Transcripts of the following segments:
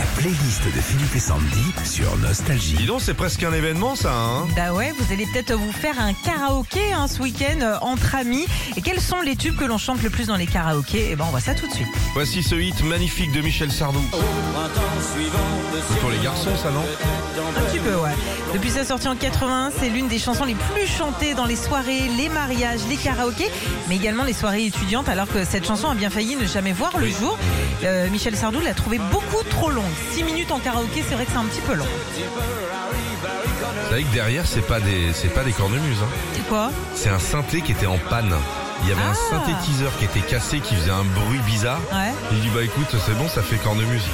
La playlist de Philippe et Sandy sur Dis Nostalgie. donc, c'est presque un événement ça, hein Bah ouais, vous allez peut-être vous faire un karaoké hein, ce week-end euh, entre amis. Et quels sont les tubes que l'on chante le plus dans les karaokés? Eh ben on voit ça tout de suite. Voici ce hit magnifique de Michel Sardou. C'est pour les garçons ça, non? Un petit peu, ouais. Depuis sa sortie en 81, c'est l'une des chansons les plus chantées dans les soirées, les mariages, les karaokés, mais également les soirées étudiantes, alors que cette chanson a bien failli ne jamais voir le jour. Euh, Michel Sardou l'a trouvée beaucoup trop longue. 6 minutes en karaoké, c'est vrai que c'est un petit peu long. Vous savez que derrière, c'est pas des, c'est pas des cornemuses. Hein. C'est quoi? C'est un synthé qui était en panne. Il y avait un Ah. synthétiseur qui était cassé, qui faisait un bruit bizarre. Ouais. Il dit bah écoute, c'est bon, ça fait cornemuse.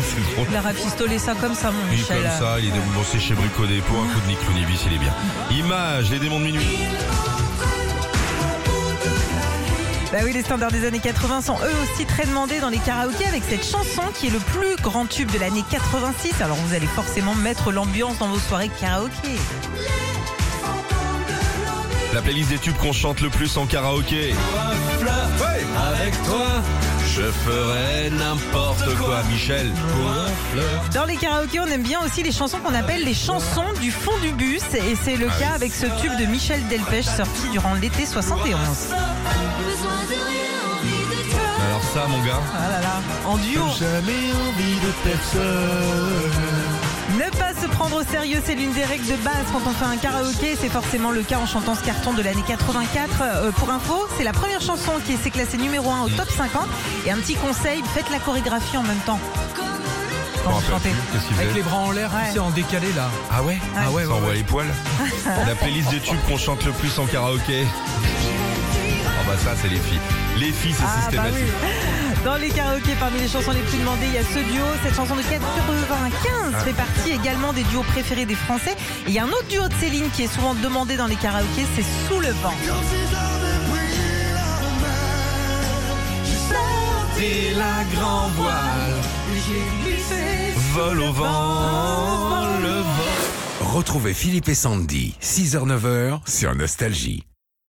c'est drôle. Il a rafistolé ça comme ça, mon Il Michel. comme ça, il est bossé chez Bricodé pour un coup de Nick Lounibis, il est bien. Image, les démons de minuit. Bah oui, les standards des années 80 sont eux aussi très demandés dans les karaokés avec cette chanson qui est le plus grand tube de l'année 86. Alors vous allez forcément mettre l'ambiance dans vos soirées karaoké. La playlist des tubes qu'on chante le plus en karaoké. Avec toi, Je ferai n'importe quoi, Michel. Dans les karaokés, on aime bien aussi les chansons qu'on appelle les chansons du fond du bus. Et c'est le Ah cas oui. avec ce tube de Michel Delpech sorti durant l'été 71. Ça, mon gars. Ah là là, en duo. Jamais envie de personne. Ne pas se prendre au sérieux, c'est l'une des règles de base quand on fait un karaoké. C'est forcément le cas en chantant ce carton de l'année 84. Euh, pour info, c'est la première chanson qui s'est classée numéro 1 au top 50. Et un petit conseil, faites la chorégraphie en même temps. Quand vous chantez. plus. Avec les bras en l'air, Ouais. tu sais, en décalé là. Ah ouais Ah ouais, Ça ouais, envoie ouais. les poils. La playlist des tubes qu'on chante le plus en karaoké. Oh bah ça, c'est les filles. Les filles, c'est Ah bah systématique. oui. Dans les karaokés, parmi les chansons les plus demandées, il y a ce duo. Cette chanson de 95 Ah. fait partie également des duos préférés des Français. Et il y a un autre duo de Céline qui est souvent demandé dans les karaokés, c'est Sous le vent. La grand voile vole au vent, le vent. Retrouvez Philippe et Sandy, 6h-9h sur Nostalgie.